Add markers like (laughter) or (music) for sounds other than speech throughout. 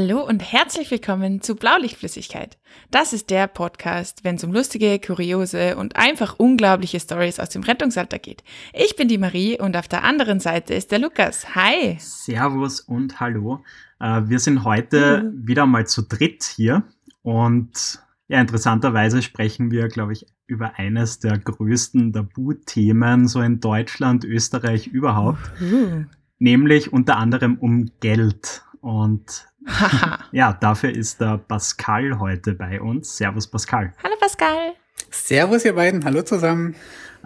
Hallo und herzlich willkommen zu Blaulichtflüssigkeit. Das ist der Podcast, wenn es um lustige, kuriose und einfach unglaubliche Stories aus dem Rettungsalter geht. Ich bin die Marie und auf der anderen Seite ist der Lukas. Hi. Servus und hallo. Äh, wir sind heute mhm. wieder mal zu dritt hier und ja, interessanterweise sprechen wir, glaube ich, über eines der größten Tabuthemen so in Deutschland, Österreich überhaupt. Mhm. Nämlich unter anderem um Geld. Und (laughs) ja, dafür ist der Pascal heute bei uns. Servus Pascal. Hallo Pascal. Servus ihr beiden, hallo zusammen.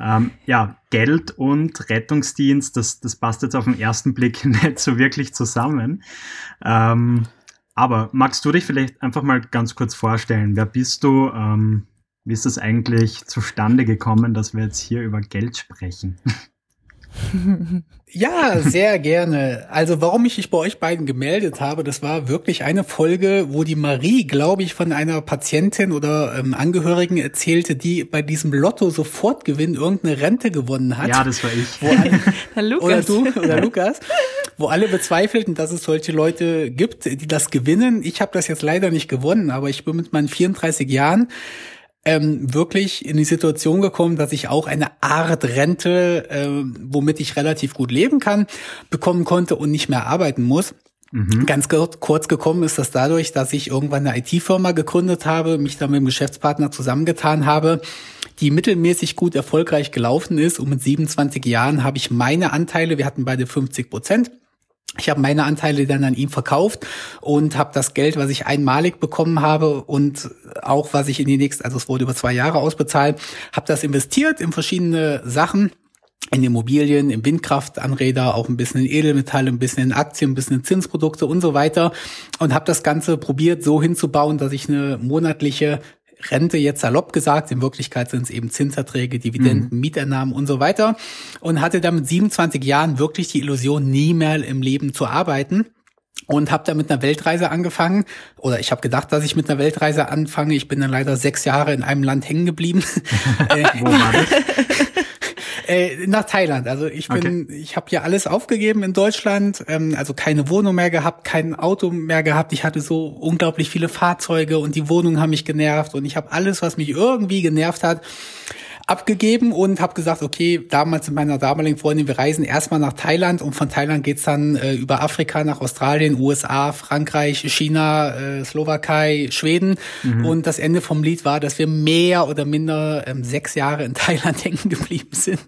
Ähm, ja, Geld und Rettungsdienst, das, das passt jetzt auf den ersten Blick (laughs) nicht so wirklich zusammen. Ähm, aber magst du dich vielleicht einfach mal ganz kurz vorstellen? Wer bist du? Ähm, wie ist es eigentlich zustande gekommen, dass wir jetzt hier über Geld sprechen? (laughs) Ja, sehr gerne. Also warum ich mich bei euch beiden gemeldet habe, das war wirklich eine Folge, wo die Marie, glaube ich, von einer Patientin oder ähm, Angehörigen erzählte, die bei diesem Lotto-Sofortgewinn irgendeine Rente gewonnen hat. Ja, das war ich. Alle, (laughs) oder du oder Lukas, wo alle bezweifelten, dass es solche Leute gibt, die das gewinnen. Ich habe das jetzt leider nicht gewonnen, aber ich bin mit meinen 34 Jahren ähm, wirklich in die Situation gekommen, dass ich auch eine Art Rente, äh, womit ich relativ gut leben kann, bekommen konnte und nicht mehr arbeiten muss. Mhm. Ganz kurz gekommen ist das dadurch, dass ich irgendwann eine IT-Firma gegründet habe, mich dann mit dem Geschäftspartner zusammengetan habe, die mittelmäßig gut erfolgreich gelaufen ist. Und mit 27 Jahren habe ich meine Anteile, wir hatten beide 50 Prozent, ich habe meine Anteile dann an ihn verkauft und habe das Geld, was ich einmalig bekommen habe und auch was ich in die nächsten, also es wurde über zwei Jahre ausbezahlt, habe das investiert in verschiedene Sachen in Immobilien, in Windkraftanräder, auch ein bisschen in Edelmetalle, ein bisschen in Aktien, ein bisschen in Zinsprodukte und so weiter und habe das Ganze probiert so hinzubauen, dass ich eine monatliche Rente jetzt salopp gesagt, in Wirklichkeit sind es eben Zinserträge, Dividenden, mhm. Mieternahmen und so weiter und hatte dann mit 27 Jahren wirklich die Illusion, nie mehr im Leben zu arbeiten und habe dann mit einer Weltreise angefangen oder ich habe gedacht, dass ich mit einer Weltreise anfange. Ich bin dann leider sechs Jahre in einem Land hängen geblieben. (laughs) Wo war das? (laughs) Äh, nach Thailand. Also ich bin, okay. ich habe hier alles aufgegeben in Deutschland, ähm, also keine Wohnung mehr gehabt, kein Auto mehr gehabt. Ich hatte so unglaublich viele Fahrzeuge und die Wohnungen haben mich genervt und ich habe alles, was mich irgendwie genervt hat, abgegeben und habe gesagt, okay, damals mit meiner damaligen Freundin, wir reisen erstmal nach Thailand und von Thailand geht's dann äh, über Afrika nach Australien, USA, Frankreich, China, äh, Slowakei, Schweden. Mhm. Und das Ende vom Lied war, dass wir mehr oder minder ähm, sechs Jahre in Thailand (laughs) hängen geblieben sind,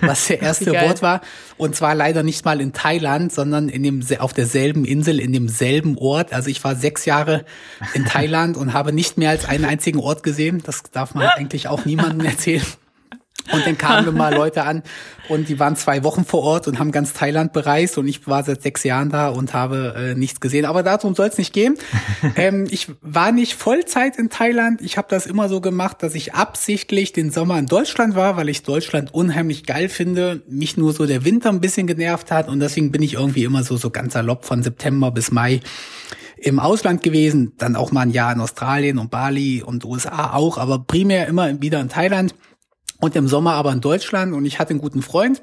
was der (laughs) erste Wort war. Und zwar leider nicht mal in Thailand, sondern in dem auf derselben Insel, in demselben Ort. Also ich war sechs Jahre in (laughs) Thailand und habe nicht mehr als einen einzigen Ort gesehen. Das darf man eigentlich auch niemandem erzählen. Und dann kamen mal Leute an und die waren zwei Wochen vor Ort und haben ganz Thailand bereist und ich war seit sechs Jahren da und habe äh, nichts gesehen. Aber darum soll es nicht gehen. (laughs) ähm, ich war nicht Vollzeit in Thailand. Ich habe das immer so gemacht, dass ich absichtlich den Sommer in Deutschland war, weil ich Deutschland unheimlich geil finde. Mich nur so der Winter ein bisschen genervt hat und deswegen bin ich irgendwie immer so so ganz salopp von September bis Mai im Ausland gewesen, dann auch mal ein Jahr in Australien und Bali und USA auch, aber primär immer wieder in Thailand und im Sommer aber in Deutschland und ich hatte einen guten Freund,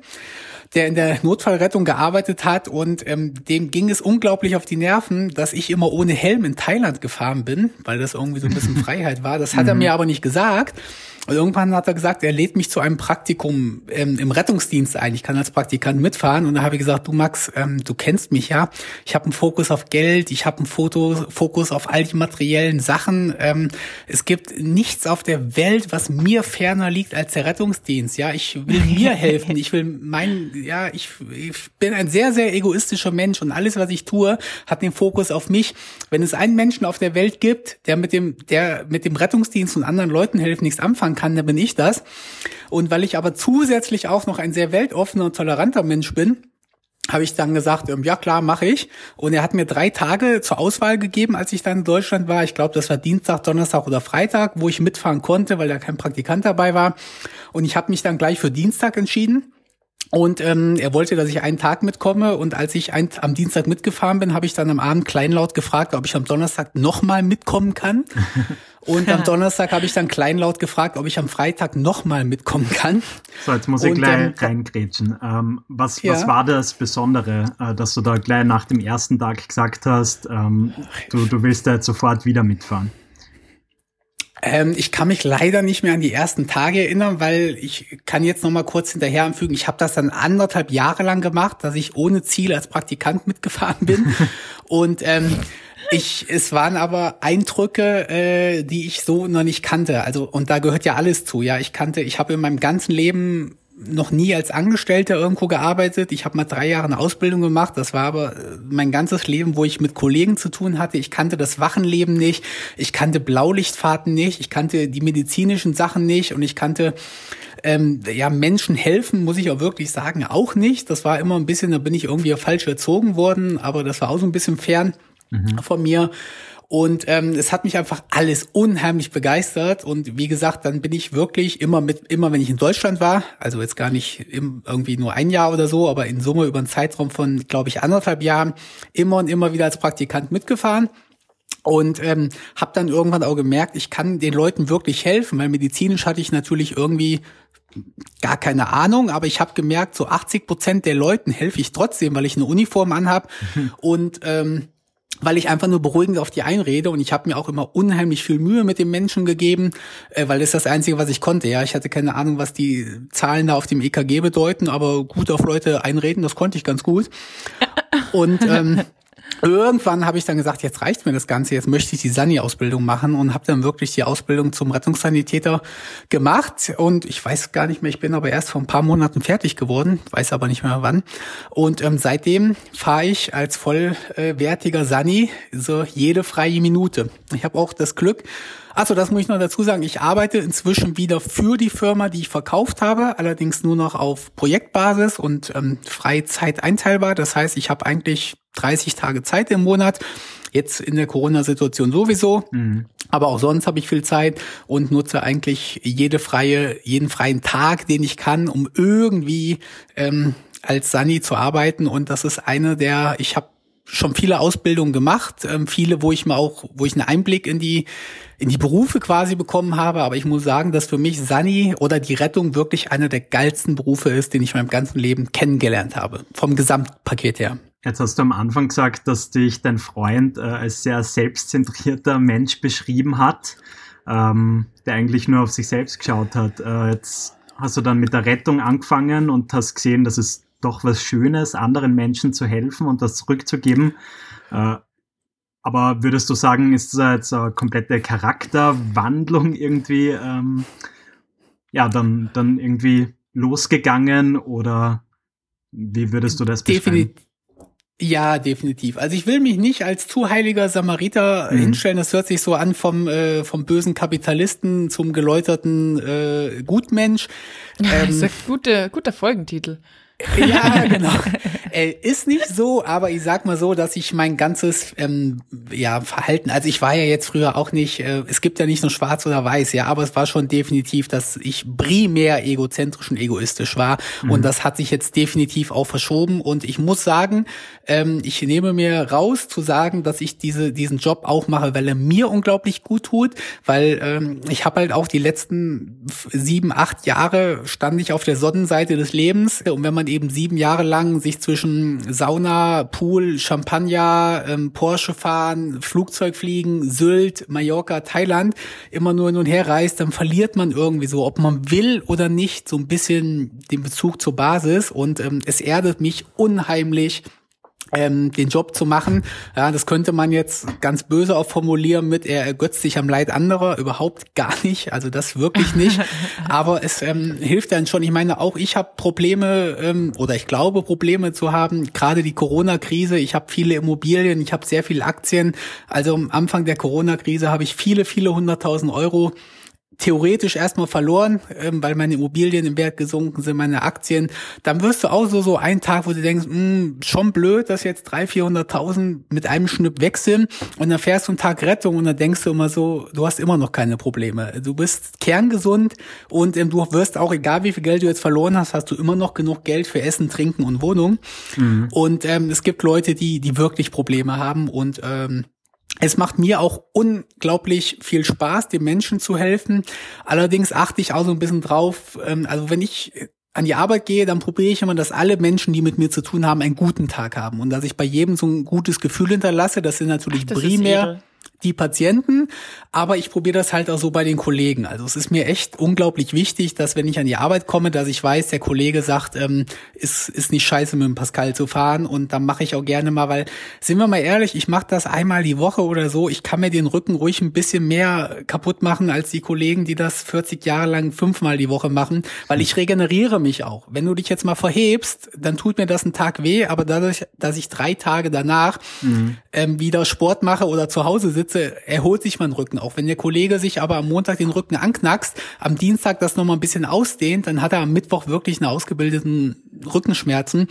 der in der Notfallrettung gearbeitet hat und ähm, dem ging es unglaublich auf die Nerven, dass ich immer ohne Helm in Thailand gefahren bin, weil das irgendwie so ein bisschen (laughs) Freiheit war. Das hat er mhm. mir aber nicht gesagt. Und irgendwann hat er gesagt, er lädt mich zu einem Praktikum ähm, im Rettungsdienst ein. Ich kann als Praktikant mitfahren. Und da habe ich gesagt, du Max, ähm, du kennst mich ja. Ich habe einen Fokus auf Geld, ich habe einen Foto, Fokus auf all die materiellen Sachen. Ähm, es gibt nichts auf der Welt, was mir ferner liegt als der Rettungsdienst. Ja, ich will mir helfen. Ich will mein, ja, ich, ich bin ein sehr, sehr egoistischer Mensch und alles, was ich tue, hat den Fokus auf mich. Wenn es einen Menschen auf der Welt gibt, der mit dem, der mit dem Rettungsdienst und anderen Leuten helfen nichts anfangen kann, dann bin ich das. Und weil ich aber zusätzlich auch noch ein sehr weltoffener und toleranter Mensch bin, habe ich dann gesagt, ähm, ja klar, mache ich. Und er hat mir drei Tage zur Auswahl gegeben, als ich dann in Deutschland war. Ich glaube, das war Dienstag, Donnerstag oder Freitag, wo ich mitfahren konnte, weil da kein Praktikant dabei war. Und ich habe mich dann gleich für Dienstag entschieden Und ähm, er wollte, dass ich einen Tag mitkomme. Und als ich ein, am Dienstag mitgefahren bin, habe ich dann am Abend kleinlaut gefragt, ob ich am Donnerstag nochmal mitkommen kann. (laughs) Und am Donnerstag habe ich dann kleinlaut gefragt, ob ich am Freitag nochmal mitkommen kann. So, jetzt muss ich und, gleich ähm, reingrätschen. Ähm, was, ja. was war das Besondere, äh, dass du da gleich nach dem ersten Tag gesagt hast, ähm, du, du willst da jetzt sofort wieder mitfahren? Ähm, ich kann mich leider nicht mehr an die ersten Tage erinnern, weil ich kann jetzt noch mal kurz hinterher anfügen, ich habe das dann anderthalb Jahre lang gemacht, dass ich ohne Ziel als Praktikant mitgefahren bin. (laughs) und ähm, ich, es waren aber Eindrücke, äh, die ich so noch nicht kannte. Also und da gehört ja alles zu. Ja, ich kannte, ich habe in meinem ganzen Leben noch nie als Angestellter irgendwo gearbeitet. Ich habe mal drei Jahre eine Ausbildung gemacht. Das war aber äh, mein ganzes Leben, wo ich mit Kollegen zu tun hatte. Ich kannte das Wachenleben nicht. Ich kannte Blaulichtfahrten nicht. Ich kannte die medizinischen Sachen nicht. Und ich kannte ähm, ja Menschen helfen, muss ich auch wirklich sagen, auch nicht. Das war immer ein bisschen, da bin ich irgendwie falsch erzogen worden. Aber das war auch so ein bisschen fern mhm. von mir. Und ähm, es hat mich einfach alles unheimlich begeistert. Und wie gesagt, dann bin ich wirklich immer mit, immer wenn ich in Deutschland war, also jetzt gar nicht im, irgendwie nur ein Jahr oder so, aber in Summe über einen Zeitraum von, glaube ich, anderthalb Jahren, immer und immer wieder als Praktikant mitgefahren. Und ähm, habe dann irgendwann auch gemerkt, ich kann den Leuten wirklich helfen, weil medizinisch hatte ich natürlich irgendwie gar keine Ahnung, aber ich habe gemerkt, so 80 Prozent der Leuten helfe ich trotzdem, weil ich eine Uniform anhab und ähm, weil ich einfach nur beruhigend auf die einrede und ich habe mir auch immer unheimlich viel Mühe mit den Menschen gegeben, äh, weil das ist das Einzige, was ich konnte. Ja, ich hatte keine Ahnung, was die Zahlen da auf dem EKG bedeuten, aber gut auf Leute einreden, das konnte ich ganz gut. Und ähm, (laughs) Irgendwann habe ich dann gesagt, jetzt reicht mir das Ganze, jetzt möchte ich die Sani-Ausbildung machen und habe dann wirklich die Ausbildung zum Rettungssanitäter gemacht. Und ich weiß gar nicht mehr, ich bin aber erst vor ein paar Monaten fertig geworden, weiß aber nicht mehr wann. Und ähm, seitdem fahre ich als vollwertiger Sani so jede freie Minute. Ich habe auch das Glück, Achso, das muss ich noch dazu sagen. Ich arbeite inzwischen wieder für die Firma, die ich verkauft habe, allerdings nur noch auf Projektbasis und ähm, Freizeit einteilbar. Das heißt, ich habe eigentlich 30 Tage Zeit im Monat. Jetzt in der Corona-Situation sowieso. Mhm. Aber auch sonst habe ich viel Zeit und nutze eigentlich jede freie, jeden freien Tag, den ich kann, um irgendwie ähm, als Sani zu arbeiten. Und das ist eine der, ich habe schon viele Ausbildungen gemacht, ähm, viele, wo ich mir auch, wo ich einen Einblick in die in die Berufe quasi bekommen habe. Aber ich muss sagen, dass für mich Sani oder die Rettung wirklich einer der geilsten Berufe ist, den ich in meinem ganzen Leben kennengelernt habe. Vom Gesamtpaket her. Jetzt hast du am Anfang gesagt, dass dich dein Freund äh, als sehr selbstzentrierter Mensch beschrieben hat, ähm, der eigentlich nur auf sich selbst geschaut hat. Äh, jetzt hast du dann mit der Rettung angefangen und hast gesehen, dass es doch was Schönes, anderen Menschen zu helfen und das zurückzugeben. Äh, aber würdest du sagen, ist das jetzt eine komplette Charakterwandlung irgendwie, ähm, ja, dann, dann irgendwie losgegangen oder wie würdest du das beschreiben? Definitiv. Ja, definitiv. Also ich will mich nicht als zu heiliger Samariter mhm. hinstellen. Das hört sich so an vom ähm, vom bösen Kapitalisten zum geläuterten äh, Gutmensch. Ähm, (laughs) das ist ein guter, guter Folgentitel. Ja, (laughs) genau. äh, ist nicht so, aber ich sag mal so, dass ich mein ganzes ähm, ja, Verhalten, also ich war ja jetzt früher auch nicht, äh, es gibt ja nicht nur schwarz oder weiß, ja, aber es war schon definitiv, dass ich primär egozentrisch und egoistisch war mhm. und das hat sich jetzt definitiv auch verschoben und ich muss sagen, ähm, ich nehme mir raus zu sagen, dass ich diese diesen Job auch mache, weil er mir unglaublich gut tut, weil ähm, ich habe halt auch die letzten sieben, acht Jahre stand ich auf der Sonnenseite des Lebens und wenn man eben sieben Jahre lang sich zwischen Sauna, Pool, Champagner, ähm, Porsche fahren, Flugzeug fliegen, Sylt, Mallorca, Thailand immer nur hin und her reist, dann verliert man irgendwie so, ob man will oder nicht, so ein bisschen den Bezug zur Basis. Und ähm, es erdet mich unheimlich, ähm, den Job zu machen. Ja, das könnte man jetzt ganz böse auch formulieren mit, er ergötzt sich am Leid anderer. Überhaupt gar nicht. Also das wirklich nicht. (laughs) Aber es ähm, hilft dann schon. Ich meine, auch ich habe Probleme ähm, oder ich glaube Probleme zu haben. Gerade die Corona-Krise. Ich habe viele Immobilien, ich habe sehr viele Aktien. Also am Anfang der Corona-Krise habe ich viele, viele hunderttausend Euro theoretisch erstmal verloren, ähm, weil meine Immobilien im Wert gesunken sind, meine Aktien. Dann wirst du auch so, so einen Tag, wo du denkst, mh, hm, schon blöd, dass jetzt 300.000, 400.000 mit einem Schnipp weg sind. Und dann fährst du einen Tag Rettung und dann denkst du immer so, du hast immer noch keine Probleme. Du bist kerngesund und ähm, du wirst auch, egal wie viel Geld du jetzt verloren hast, hast du immer noch genug Geld für Essen, Trinken und Wohnung. Mhm. Und ähm, es gibt Leute, die, die wirklich Probleme haben und ähm, es macht mir auch unglaublich viel Spaß, den Menschen zu helfen. Allerdings achte ich auch so ein bisschen drauf, ähm, also wenn ich an die Arbeit gehe, dann probiere ich immer, dass alle Menschen, die mit mir zu tun haben, einen guten Tag haben und dass ich bei jedem so ein gutes Gefühl hinterlasse. Das sind natürlich Ach, das primär die Patienten, aber ich probiere das halt auch so bei den Kollegen. Also es ist mir echt unglaublich wichtig, dass wenn ich an die Arbeit komme, dass ich weiß, der Kollege sagt, ähm, ist, ist nicht scheiße mit dem Pascal zu fahren und dann mache ich auch gerne mal, weil, sind wir mal ehrlich, ich mache das einmal die Woche oder so, ich kann mir den Rücken ruhig ein bisschen mehr kaputt machen als die Kollegen, die das 40 Jahre lang fünfmal die Woche machen, weil ich regeneriere mich auch. Wenn du dich jetzt mal verhebst, dann tut mir das einen Tag weh, aber dadurch, dass ich drei Tage danach mhm. ähm, wieder Sport mache oder zu Hause sitze, Spitze erholt sich mein Rücken. Auch wenn der Kollege sich aber am Montag den Rücken anknackst, am Dienstag das nochmal ein bisschen ausdehnt, dann hat er am Mittwoch wirklich eine ausgebildeten Rückenschmerzen.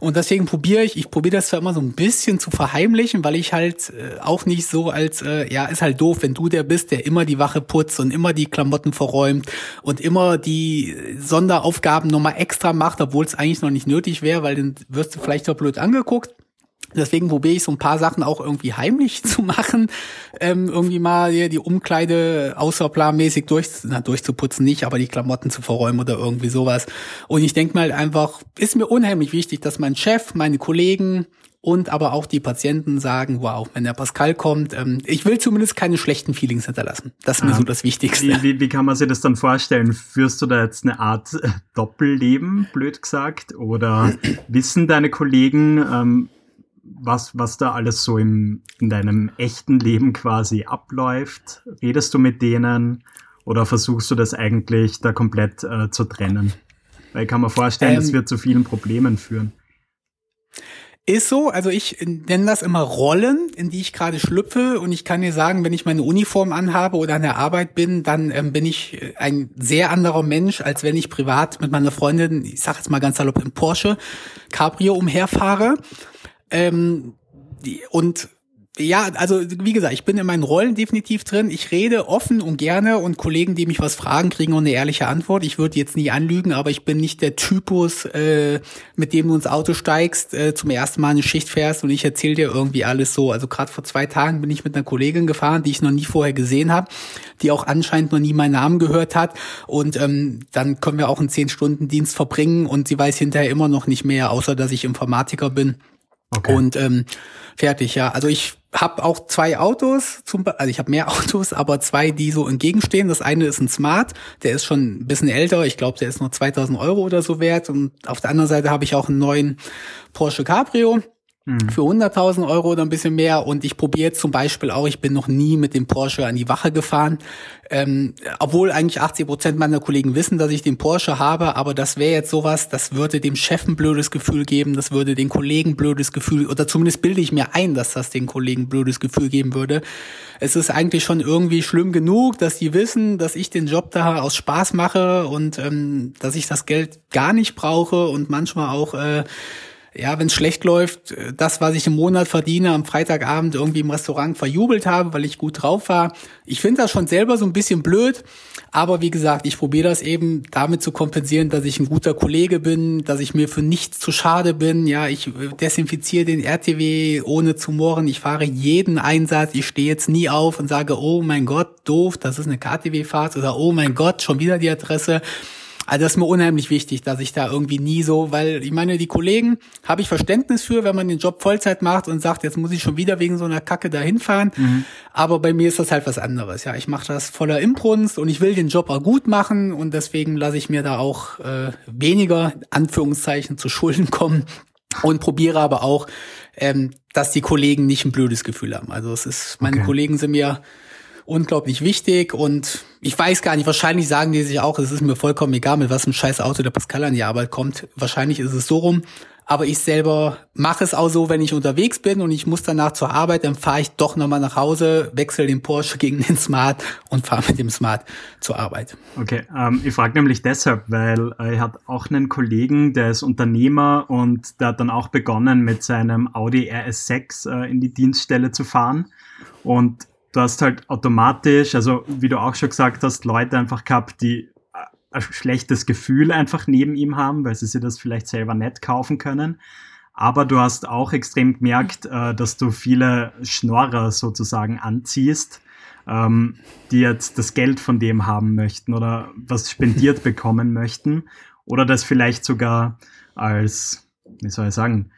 Und deswegen probiere ich, ich probiere das zwar immer so ein bisschen zu verheimlichen, weil ich halt äh, auch nicht so als, äh, ja, ist halt doof, wenn du der bist, der immer die Wache putzt und immer die Klamotten verräumt und immer die Sonderaufgaben nochmal extra macht, obwohl es eigentlich noch nicht nötig wäre, weil dann wirst du vielleicht doch blöd angeguckt. Deswegen probiere ich so ein paar Sachen auch irgendwie heimlich (laughs) zu machen. Ähm, irgendwie mal die, die Umkleide außerplanmäßig durch, na, durchzuputzen nicht, aber die Klamotten zu verräumen oder irgendwie sowas. Und ich denke mal einfach, ist mir unheimlich wichtig, dass mein Chef, meine Kollegen und aber auch die Patienten sagen, wow, wenn der Pascal kommt, ähm, ich will zumindest keine schlechten Feelings hinterlassen. Das ist mir ah, so das Wichtigste. Wie, wie, wie kann man sich das dann vorstellen? Führst du da jetzt eine Art äh, Doppelleben, blöd gesagt? Oder wissen deine Kollegen, ähm, was, was da alles so im, in deinem echten Leben quasi abläuft? Redest du mit denen oder versuchst du das eigentlich da komplett äh, zu trennen? Weil ich kann mir vorstellen, ähm, das wird zu vielen Problemen führen. Ist so, also ich nenne das immer Rollen, in die ich gerade schlüpfe und ich kann dir sagen, wenn ich meine Uniform anhabe oder an der Arbeit bin, dann ähm, bin ich ein sehr anderer Mensch, als wenn ich privat mit meiner Freundin, ich sag jetzt mal ganz salopp, im Porsche Cabrio umherfahre. Ähm, und ja, also wie gesagt, ich bin in meinen Rollen definitiv drin. Ich rede offen und gerne und Kollegen, die mich was fragen, kriegen auch eine ehrliche Antwort. Ich würde jetzt nie anlügen, aber ich bin nicht der Typus, äh, mit dem du ins Auto steigst, äh, zum ersten Mal eine Schicht fährst und ich erzähle dir irgendwie alles so. Also gerade vor zwei Tagen bin ich mit einer Kollegin gefahren, die ich noch nie vorher gesehen habe, die auch anscheinend noch nie meinen Namen gehört hat. Und ähm, dann können wir auch einen zehn Stunden Dienst verbringen und sie weiß hinterher immer noch nicht mehr, außer dass ich Informatiker bin. Okay. Und ähm, fertig, ja. Also ich habe auch zwei Autos, zum, also ich habe mehr (laughs) Autos, aber zwei, die so entgegenstehen. Das eine ist ein Smart, der ist schon ein bisschen älter. Ich glaube, der ist nur 2000 Euro oder so wert. Und auf der anderen Seite habe ich auch einen neuen Porsche Cabrio Mhm. für 100.000 Euro oder ein bisschen mehr. Und ich probiere zum Beispiel auch, ich bin noch nie mit dem Porsche an die Wache gefahren, ähm, obwohl eigentlich 80 Prozent meiner Kollegen wissen, dass ich den Porsche habe, aber das wäre jetzt sowas, das würde dem Chef ein blödes Gefühl geben, das würde den Kollegen blödes Gefühl, oder zumindest bilde ich mir ein, dass das den Kollegen blödes Gefühl geben würde. Es ist eigentlich schon irgendwie schlimm genug, dass die wissen, dass ich den Job da aus Spaß mache und ähm, dass ich das Geld gar nicht brauche und manchmal auch äh, ja, wenn es schlecht läuft, äh, das, was ich im Monat verdiene, am Freitagabend irgendwie im Restaurant verjubelt habe, weil ich gut drauf war. Ich finde das schon selber so ein bisschen blöd, aber wie gesagt, ich probiere das eben damit zu kompensieren, dass ich ein guter Kollege bin, dass ich mir für nichts zu schade bin. Ja, ich äh, desinfiziere den RTW ohne zu mohren. Ich fahre jeden Einsatz. Ich stehe jetzt nie auf und sage, oh mein Gott, doof, das ist eine KTW-Fahrt oder oh mein Gott, schon wieder die Adresse. Also das ist mir unheimlich wichtig, dass ich da irgendwie nie so, weil ich meine, die Kollegen habe ich Verständnis für, wenn man den Job Vollzeit macht und sagt, jetzt muss ich schon wieder wegen so einer Kacke dahin fahren. Mhm. Aber bei mir ist das halt was anderes. Ja, ich mache das voller Imbrunst und ich will den Job auch gut machen und deswegen lasse ich mir da auch äh, weniger Anführungszeichen zu Schulden kommen und probiere aber auch, ähm, dass die Kollegen nicht ein blödes Gefühl haben. Also es ist, meine okay. Kollegen sind mir unglaublich wichtig und ich weiß gar nicht, wahrscheinlich sagen die sich auch, es ist mir vollkommen egal, mit was ein scheiß Auto der Pascal an die Arbeit kommt. Wahrscheinlich ist es so rum, aber ich selber mache es auch so, wenn ich unterwegs bin und ich muss danach zur Arbeit, dann fahre ich doch nochmal nach Hause, wechsle den Porsche gegen den Smart und fahre mit dem Smart zur Arbeit. Okay, ähm, ich frage nämlich deshalb, weil ich habe auch einen Kollegen, der ist Unternehmer und der hat dann auch begonnen, mit seinem Audi RS6 äh, in die Dienststelle zu fahren. Und du hast halt automatisch, also wie du auch schon gesagt hast, Leute einfach gehabt, die ein schlechtes Gefühl einfach neben ihm haben, weil sie sich das vielleicht selber nicht kaufen können. Aber du hast auch extrem gemerkt, äh, dass du viele Schnorrer sozusagen anziehst, ähm, die jetzt das Geld von dem haben möchten oder was spendiert (laughs) bekommen möchten oder das vielleicht sogar als, wie soll ich sagen,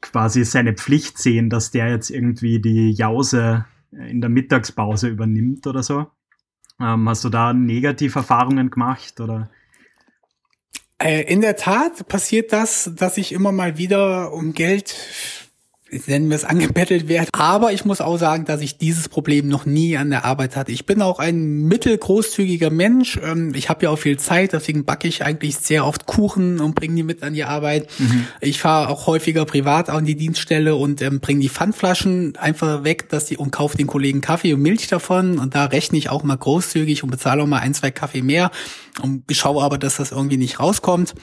quasi seine Pflicht sehen, dass der jetzt irgendwie die Jause in der Mittagspause übernimmt oder so. Ähm, hast du da negative Erfahrungen gemacht oder? Äh, in der Tat passiert das, dass ich immer mal wieder um Geld nennen wir es angebettelt werden. Aber ich muss auch sagen, dass ich dieses Problem noch nie an der Arbeit hatte. Ich bin auch ein mittelgroßzügiger Mensch. Ähm, ich habe ja auch viel Zeit, deswegen backe ich eigentlich sehr oft Kuchen und bringe die mit an die Arbeit. Mhm. Ich fahre auch häufiger privat an die Dienststelle und ähm, bringe die Pfandflaschen einfach weg, dass die und kaufe den Kollegen Kaffee und Milch davon. Und da rechne ich auch mal großzügig und bezahle auch mal ein, zwei Kaffee mehr und schaue aber, dass das irgendwie nicht rauskommt.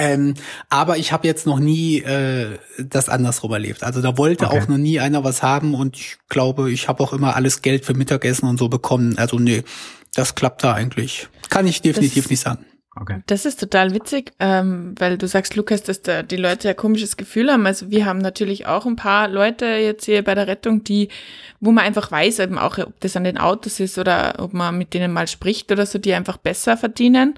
Ähm, aber ich habe jetzt noch nie äh, das andersrum erlebt. Also da wollte okay. auch noch nie einer was haben und ich glaube, ich habe auch immer alles Geld für Mittagessen und so bekommen. Also nee, das klappt da eigentlich. Kann ich definitiv das, nicht sagen. Okay. Das ist total witzig, ähm, weil du sagst, Lukas, dass da die Leute ja komisches Gefühl haben. Also wir haben natürlich auch ein paar Leute jetzt hier bei der Rettung, die, wo man einfach weiß, eben auch, ob das an den Autos ist oder ob man mit denen mal spricht oder so, die einfach besser verdienen.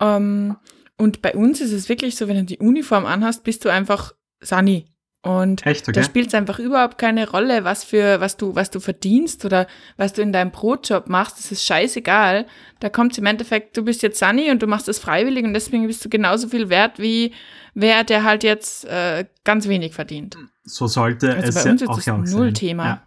Ähm, und bei uns ist es wirklich so, wenn du die Uniform anhast, bist du einfach Sunny. Und Echt, okay? da spielt es einfach überhaupt keine Rolle, was für, was du, was du verdienst oder was du in deinem Brotjob machst. Das ist scheißegal. Da kommt es im Endeffekt, du bist jetzt Sunny und du machst das freiwillig und deswegen bist du genauso viel wert wie wer, der halt jetzt äh, ganz wenig verdient. So sollte also es bei uns ist auch das ja null Thema. Ja.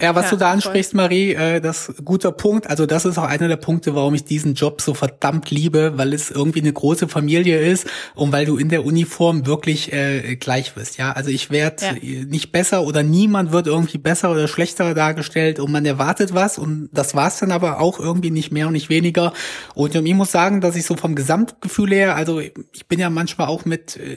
Ja, was ja, du da ansprichst, voll. Marie, äh, das ist guter Punkt. Also das ist auch einer der Punkte, warum ich diesen Job so verdammt liebe, weil es irgendwie eine große Familie ist und weil du in der Uniform wirklich äh, gleich bist. Ja, also ich werde ja. nicht besser oder niemand wird irgendwie besser oder schlechter dargestellt und man erwartet was und das war's dann aber auch irgendwie nicht mehr und nicht weniger. Und ich muss sagen, dass ich so vom Gesamtgefühl her, also ich bin ja manchmal auch mit äh,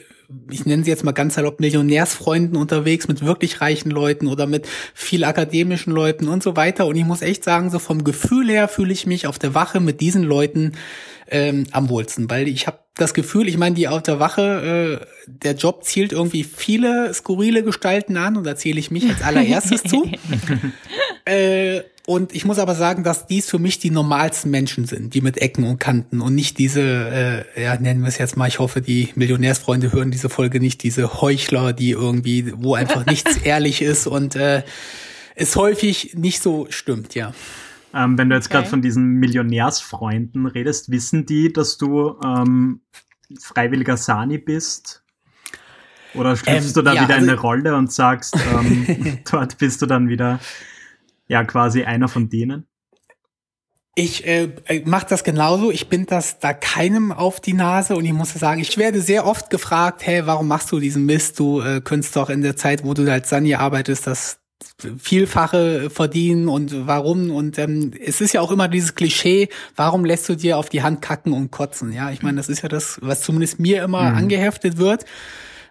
ich nenne sie jetzt mal ganz salopp Millionärsfreunden unterwegs mit wirklich reichen Leuten oder mit viel akademischen Leuten und so weiter. Und ich muss echt sagen, so vom Gefühl her fühle ich mich auf der Wache mit diesen Leuten ähm, am wohlsten, weil ich habe das Gefühl, ich meine, die auf der Wache, äh, der Job zielt irgendwie viele skurrile Gestalten an und da zähle ich mich als allererstes zu. (laughs) Äh, und ich muss aber sagen, dass dies für mich die normalsten Menschen sind, die mit Ecken und Kanten und nicht diese, äh, ja, nennen wir es jetzt mal, ich hoffe, die Millionärsfreunde hören diese Folge nicht, diese Heuchler, die irgendwie, wo einfach (laughs) nichts ehrlich ist und äh, es häufig nicht so stimmt, ja. Ähm, wenn du jetzt okay. gerade von diesen Millionärsfreunden redest, wissen die, dass du ähm, freiwilliger Sani bist? Oder schlüpfst ähm, du da ja, wieder also, in eine Rolle und sagst, ähm, (laughs) (laughs) dort bist du dann wieder ja quasi einer von denen? Ich äh, mache das genauso. Ich bin das da keinem auf die Nase und ich muss sagen, ich werde sehr oft gefragt, hey, warum machst du diesen Mist? Du äh, könntest doch in der Zeit, wo du als Sani arbeitest, das Vielfache verdienen und warum und ähm, es ist ja auch immer dieses Klischee, warum lässt du dir auf die Hand kacken und kotzen? Ja, ich meine, das ist ja das, was zumindest mir immer mhm. angeheftet wird.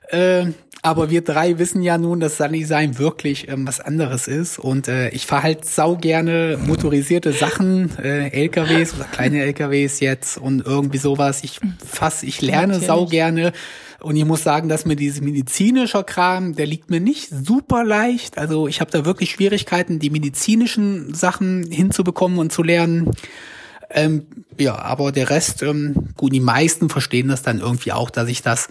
Äh, aber wir drei wissen ja nun, dass Sunny Sein wirklich ähm, was anderes ist. Und äh, ich fahre halt sau gerne motorisierte Sachen, äh, LKWs oder kleine LKWs jetzt und irgendwie sowas. Ich fass, ich lerne Natürlich. sau gerne. Und ich muss sagen, dass mir diese medizinische Kram, der liegt mir nicht super leicht. Also ich habe da wirklich Schwierigkeiten, die medizinischen Sachen hinzubekommen und zu lernen. Ähm, ja, aber der Rest, ähm, gut, die meisten verstehen das dann irgendwie auch, dass ich das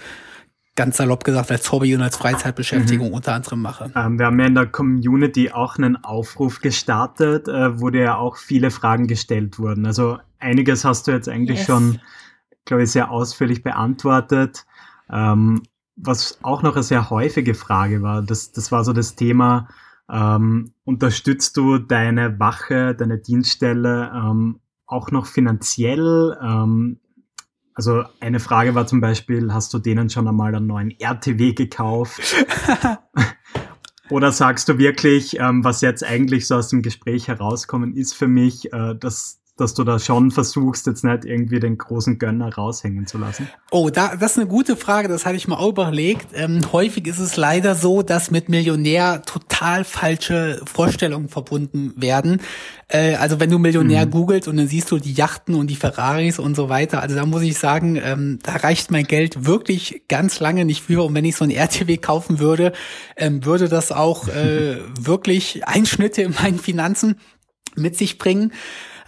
ganz salopp gesagt als Hobby und als Freizeitbeschäftigung mhm. unter anderem mache. Ähm, wir haben ja in der Community auch einen Aufruf gestartet, äh, wo dir ja auch viele Fragen gestellt wurden. Also einiges hast du jetzt eigentlich yes. schon, glaube ich, sehr ausführlich beantwortet. Ähm, was auch noch eine sehr häufige Frage war, das, das war so das Thema, ähm, unterstützt du deine Wache, deine Dienststelle ähm, auch noch finanziell? Also eine Frage war zum Beispiel, hast du denen schon einmal einen neuen RTW gekauft? (laughs) Oder sagst du wirklich, ähm, was jetzt eigentlich so aus dem Gespräch herauskommen ist für mich, äh, dass dass du da schon versuchst, jetzt nicht irgendwie den großen Gönner raushängen zu lassen? Oh, da, das ist eine gute Frage, das hatte ich mal auch überlegt. Ähm, häufig ist es leider so, dass mit Millionär total falsche Vorstellungen verbunden werden. Äh, also wenn du Millionär mhm. googelst und dann siehst du die Yachten und die Ferraris und so weiter, also da muss ich sagen, ähm, da reicht mein Geld wirklich ganz lange nicht für. Und wenn ich so ein RTW kaufen würde, ähm, würde das auch äh, (laughs) wirklich Einschnitte in meinen Finanzen mit sich bringen.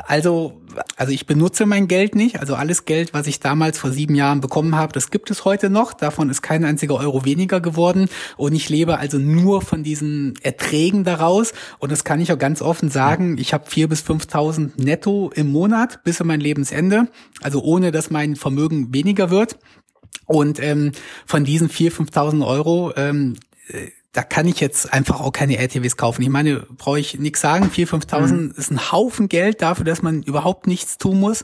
Also, also ich benutze mein Geld nicht. Also alles Geld, was ich damals vor sieben Jahren bekommen habe, das gibt es heute noch. Davon ist kein einziger Euro weniger geworden. Und ich lebe also nur von diesen Erträgen daraus. Und das kann ich auch ganz offen sagen. Ich habe vier bis 5.000 netto im Monat bis zu mein Lebensende. Also ohne, dass mein Vermögen weniger wird. Und ähm, von diesen 4.000, 5.000 Euro ähm, äh, da kann ich jetzt einfach auch keine RTWs kaufen. Ich meine, brauche ich nichts sagen. 4.000, 5.000 mhm. ist ein Haufen Geld dafür, dass man überhaupt nichts tun muss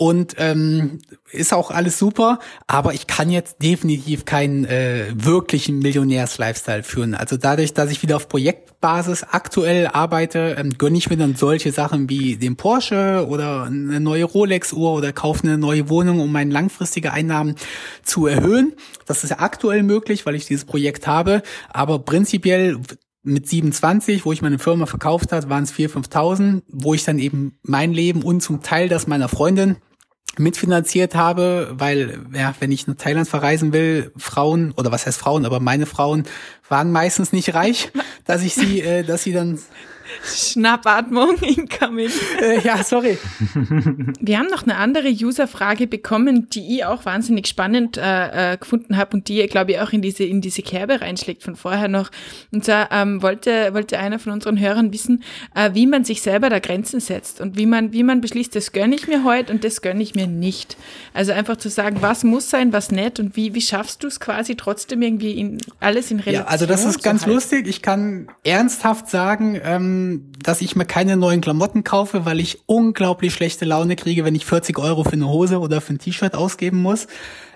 und ähm, ist auch alles super, aber ich kann jetzt definitiv keinen äh, wirklichen Millionärs-Lifestyle führen. Also dadurch, dass ich wieder auf Projektbasis aktuell arbeite, ähm, gönne ich mir dann solche Sachen wie den Porsche oder eine neue Rolex-Uhr oder kaufe eine neue Wohnung, um meine langfristige Einnahmen zu erhöhen. Das ist ja aktuell möglich, weil ich dieses Projekt habe, aber prinzipiell mit 27, wo ich meine Firma verkauft hat, waren es 4.000, 5.000, wo ich dann eben mein Leben und zum Teil das meiner Freundin mitfinanziert habe, weil, ja, wenn ich nach Thailand verreisen will, Frauen, oder was heißt Frauen, aber meine Frauen waren meistens nicht reich, (laughs) dass ich sie, äh, dass sie dann Schnappatmung (laughs) incoming. Äh, ja, sorry. Wir haben noch eine andere User-Frage bekommen, die ich auch wahnsinnig spannend äh, äh, gefunden habe und die, glaube ich, auch in diese, in diese Kerbe reinschlägt von vorher noch. Und zwar ähm, wollte, wollte einer von unseren Hörern wissen, äh, wie man sich selber da Grenzen setzt und wie man, wie man beschließt, das gönne ich mir heute und das gönne ich mir nicht. Also einfach zu sagen, was muss sein, was nicht und wie, wie schaffst du es quasi trotzdem irgendwie in, alles in Relation Ja, also das ist ganz lustig. Ich kann ernsthaft sagen, ähm, dass ich mir keine neuen Klamotten kaufe, weil ich unglaublich schlechte Laune kriege, wenn ich 40 Euro für eine Hose oder für ein T-Shirt ausgeben muss.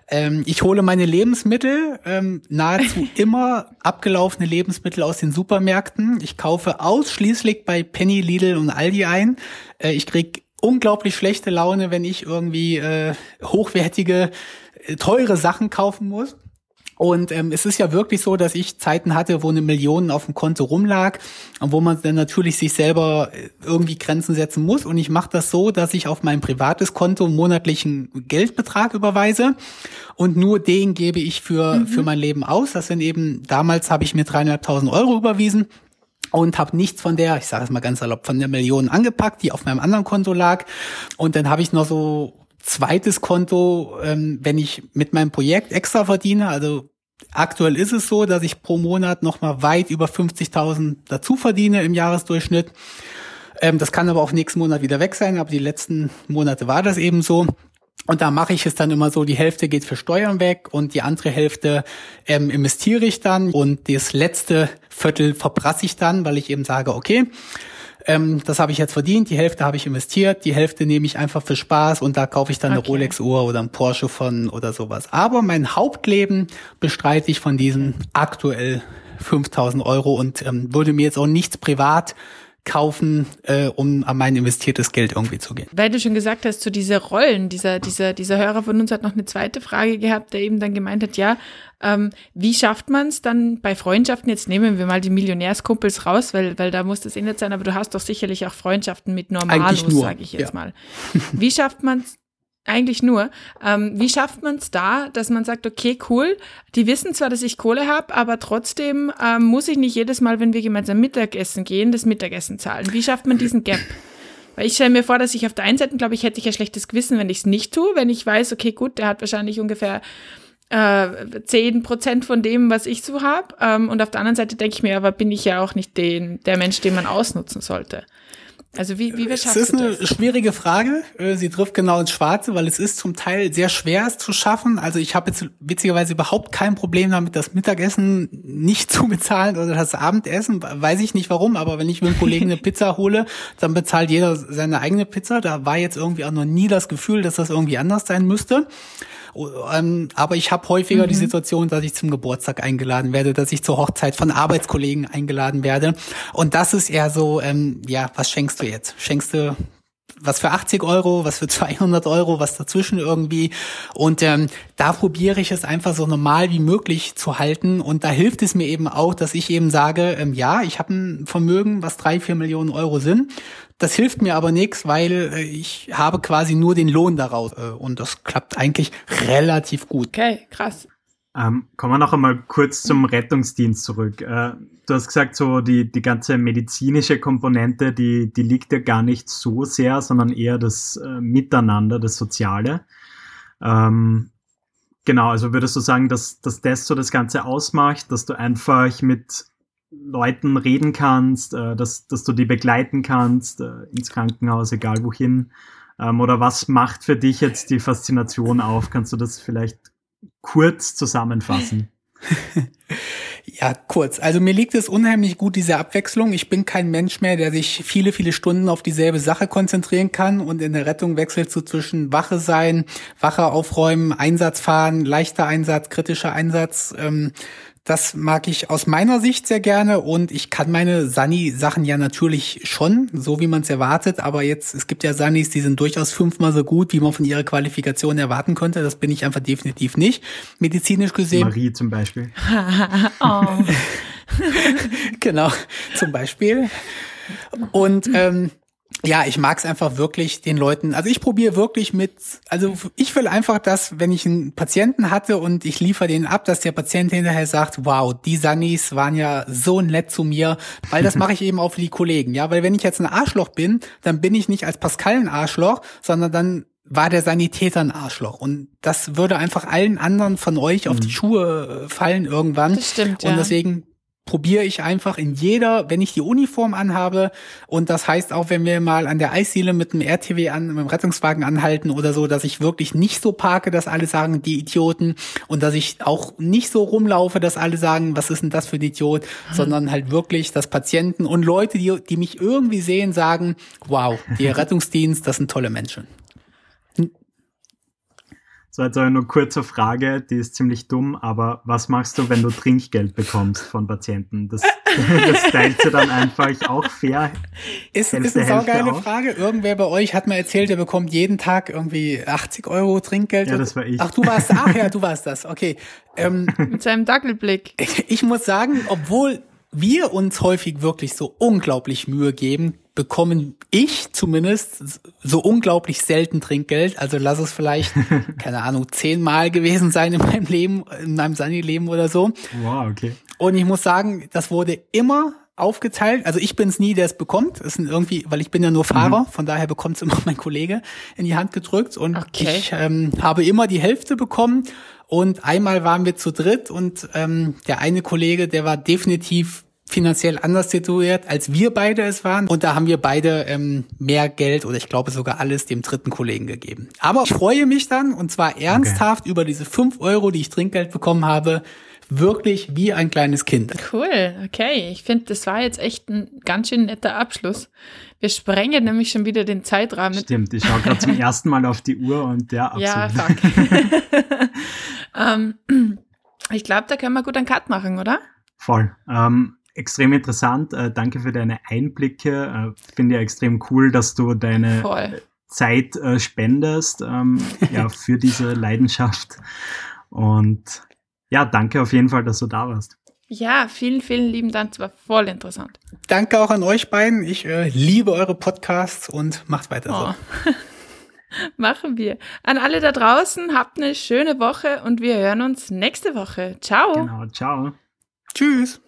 Ähm, ich hole meine Lebensmittel, ähm, nahezu (laughs) immer abgelaufene Lebensmittel aus den Supermärkten. Ich kaufe ausschließlich bei Penny, Lidl und Aldi ein. Äh, ich krieg unglaublich schlechte Laune, wenn ich irgendwie äh, hochwertige, äh, teure Sachen kaufen muss. Und ähm, es ist ja wirklich so, dass ich Zeiten hatte, wo eine Million auf dem Konto rumlag und wo man dann natürlich sich selber äh, irgendwie Grenzen setzen muss. Und ich mache das so, dass ich auf mein privates Konto monatlichen Geldbetrag überweise und nur den gebe ich für, mhm. für mein Leben aus. Das sind eben, damals habe ich mir dreieinhalbtausend Euro überwiesen und habe nichts von der, ich sage es mal ganz salopp, von der Million angepackt, die auf meinem anderen Konto lag. Und dann habe ich noch so zweites Konto, ähm, wenn ich mit meinem Projekt extra verdiene, also aktuell ist es so, dass ich pro Monat nochmal weit über 50.000 dazu verdiene im Jahresdurchschnitt. Ähm, das kann aber auch nächsten Monat wieder weg sein, aber die letzten Monate war das eben so. Und da mache ich es dann immer so, die Hälfte geht für Steuern weg und die andere Hälfte ähm, investiere ich dann und das letzte Viertel verbrasse ich dann, weil ich eben sage, okay, ähm, das habe ich jetzt verdient, die Hälfte habe ich investiert, die Hälfte nehme ich einfach für Spaß und da kaufe ich dann okay. eine Rolex-Uhr oder ein Porsche von oder sowas. Aber mein Hauptleben bestreite ich von diesen aktuell 5000 Euro und ähm, würde mir jetzt auch nichts privat kaufen, äh, um an mein investiertes Geld irgendwie zu gehen. Weil du schon gesagt hast, zu so diese Rollen, dieser, dieser, dieser Hörer von uns hat noch eine zweite Frage gehabt, der eben dann gemeint hat, ja, ähm, wie schafft man es dann bei Freundschaften? Jetzt nehmen wir mal die Millionärskumpels raus, weil, weil da muss das nicht sein, aber du hast doch sicherlich auch Freundschaften mit Normalos, sage ich jetzt ja. mal. Wie schafft man es eigentlich nur. Ähm, wie schafft man es da, dass man sagt, okay, cool, die wissen zwar, dass ich Kohle habe, aber trotzdem ähm, muss ich nicht jedes Mal, wenn wir gemeinsam Mittagessen gehen, das Mittagessen zahlen. Wie schafft man diesen Gap? Weil ich stelle mir vor, dass ich auf der einen Seite, glaube ich, hätte ich ein schlechtes Gewissen, wenn ich es nicht tue, wenn ich weiß, okay, gut, der hat wahrscheinlich ungefähr äh, 10 Prozent von dem, was ich so habe. Ähm, und auf der anderen Seite denke ich mir, aber bin ich ja auch nicht den, der Mensch, den man ausnutzen sollte. Also wie, wie schaffst Es ist eine das? schwierige Frage. Äh, sie trifft genau ins Schwarze, weil es ist zum Teil sehr schwer, es zu schaffen. Also ich habe jetzt witzigerweise überhaupt kein Problem damit, das Mittagessen nicht (laughs) zu bezahlen oder das Abendessen. Weiß ich nicht warum, aber wenn ich mit einem Kollegen eine (laughs) Pizza hole, dann bezahlt jeder seine eigene Pizza. Da war jetzt irgendwie auch noch nie das Gefühl, dass das irgendwie anders sein müsste. Ähm, aber ich habe häufiger mhm. die Situation, dass ich zum Geburtstag eingeladen werde, dass ich zur Hochzeit von Arbeitskollegen eingeladen werde. Und das ist eher so, ähm, ja, was schenkst du jetzt? Schenkst du was für 80 Euro, was für 200 Euro, was dazwischen irgendwie. Und ähm, da probiere ich es einfach so normal wie möglich zu halten. Und da hilft es mir eben auch, dass ich eben sage, ähm, ja, ich habe ein Vermögen, was drei, vier Millionen Euro sind. Das hilft mir aber nichts, weil äh, ich habe quasi nur den Lohn daraus. Äh, und das klappt eigentlich relativ gut. Okay, krass. Ähm, kommen wir noch einmal kurz zum Rettungsdienst zurück. Äh, du hast gesagt, so die, die ganze medizinische Komponente, die, die liegt ja gar nicht so sehr, sondern eher das äh, Miteinander, das Soziale. Ähm, genau, also würdest du sagen, dass, dass das so das Ganze ausmacht, dass du einfach mit Leuten reden kannst, äh, dass, dass du die begleiten kannst, äh, ins Krankenhaus, egal wohin. Ähm, oder was macht für dich jetzt die Faszination auf? Kannst du das vielleicht kurz zusammenfassen? (laughs) Ja, kurz. Also mir liegt es unheimlich gut, diese Abwechslung. Ich bin kein Mensch mehr, der sich viele, viele Stunden auf dieselbe Sache konzentrieren kann und in der Rettung wechselst du zwischen Wache sein, Wache aufräumen, Einsatz fahren, leichter Einsatz, kritischer Einsatz. Ähm, das mag ich aus meiner Sicht sehr gerne und ich kann meine Sunny-Sachen ja natürlich schon, so wie man es erwartet, aber jetzt, es gibt ja Sunnys, die sind durchaus fünfmal so gut, wie man von ihrer Qualifikation erwarten könnte. Das bin ich einfach definitiv nicht. Medizinisch gesehen. Marie zum Beispiel. (laughs) (laughs) oh. genau, zum Beispiel. Und ähm, ja, ich mag es einfach wirklich den Leuten. Also ich probiere wirklich mit, also ich will einfach, dass, wenn ich einen Patienten hatte und ich liefere den ab, dass der Patient hinterher sagt, wow, die Sunnis waren ja so nett zu mir, weil das mache ich eben auch für die Kollegen. Ja, weil wenn ich jetzt ein Arschloch bin, dann bin ich nicht als Pascal ein Arschloch, sondern dann war der Sanitäter ein Arschloch. Und das würde einfach allen anderen von euch auf die mhm. Schuhe fallen irgendwann. Das stimmt, ja. Und deswegen probiere ich einfach in jeder, wenn ich die Uniform anhabe und das heißt auch, wenn wir mal an der Eisdiele mit dem RTW an, mit dem Rettungswagen anhalten oder so, dass ich wirklich nicht so parke, dass alle sagen, die Idioten und dass ich auch nicht so rumlaufe, dass alle sagen, was ist denn das für ein Idiot, mhm. sondern halt wirklich, dass Patienten und Leute, die, die mich irgendwie sehen, sagen, wow, der (laughs) Rettungsdienst, das sind tolle Menschen. So, jetzt eine nur kurze Frage, die ist ziemlich dumm, aber was machst du, wenn du Trinkgeld bekommst von Patienten? Das, (laughs) das teilt du dann einfach auch fair. Ist, ist eine saugeile? Frage. Irgendwer bei euch hat mir erzählt, der bekommt jeden Tag irgendwie 80 Euro Trinkgeld. Ja, das war ich. Ach, du warst, ach ja, du warst das, okay. Ähm, (laughs) Mit seinem Dackelblick. Ich muss sagen, obwohl wir uns häufig wirklich so unglaublich Mühe geben, bekommen ich zumindest so unglaublich selten Trinkgeld. Also lass es vielleicht, (laughs) keine Ahnung, zehnmal gewesen sein in meinem Leben, in meinem Sunny-Leben oder so. Wow, okay. Und ich muss sagen, das wurde immer aufgeteilt. Also ich bin es nie, der es bekommt. Es sind irgendwie, weil ich bin ja nur Fahrer, mhm. von daher bekommt es immer mein Kollege in die Hand gedrückt. Und okay. ich ähm, habe immer die Hälfte bekommen. Und einmal waren wir zu dritt und ähm, der eine Kollege, der war definitiv finanziell anders situiert, als wir beide es waren. Und da haben wir beide ähm, mehr Geld oder ich glaube sogar alles dem dritten Kollegen gegeben. Aber ich freue mich dann und zwar ernsthaft okay. über diese fünf Euro, die ich Trinkgeld bekommen habe. Wirklich wie ein kleines Kind. Cool, okay. Ich finde, das war jetzt echt ein ganz schön netter Abschluss. Wir sprengen nämlich schon wieder den Zeitrahmen. Stimmt, ich schaue gerade zum ersten Mal auf die Uhr und der absolut. Ja, fuck. um, (laughs) (laughs) ähm, ich glaube, da können wir gut einen Cut machen, oder? Voll. Ähm, extrem interessant. Äh, danke für deine Einblicke. Äh, Finde ja extrem cool, dass du deine Voll. Zeit äh, spendest ähm, ja, (laughs) für diese Leidenschaft. Und ja, danke auf jeden Fall, dass du da warst. Ja, vielen, vielen lieben Dank. Es war voll interessant. Danke auch an euch beiden. Ich äh, liebe eure Podcasts und macht weiter oh. so. (laughs) Machen wir. An alle da draußen, habt eine schöne Woche und wir hören uns nächste Woche. Ciao. Genau, ciao. Tschüss.